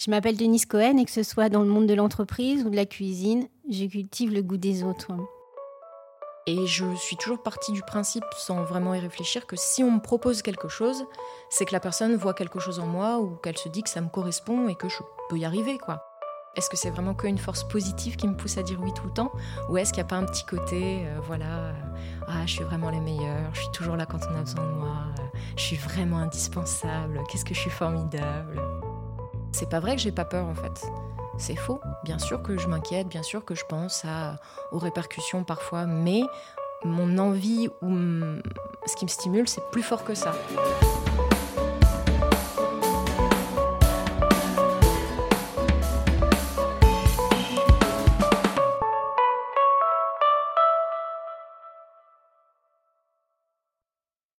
Je m'appelle Denise Cohen et que ce soit dans le monde de l'entreprise ou de la cuisine, je cultive le goût des autres. Et je suis toujours partie du principe, sans vraiment y réfléchir, que si on me propose quelque chose, c'est que la personne voit quelque chose en moi ou qu'elle se dit que ça me correspond et que je peux y arriver, quoi. Est-ce que c'est vraiment qu'une force positive qui me pousse à dire oui tout le temps Ou est-ce qu'il n'y a pas un petit côté, euh, voilà, euh, ah, je suis vraiment la meilleure, je suis toujours là quand on a besoin de moi, euh, je suis vraiment indispensable, qu'est-ce que je suis formidable? C'est pas vrai que j'ai pas peur en fait. C'est faux. Bien sûr que je m'inquiète, bien sûr que je pense aux répercussions parfois, mais mon envie ou ce qui me stimule, c'est plus fort que ça.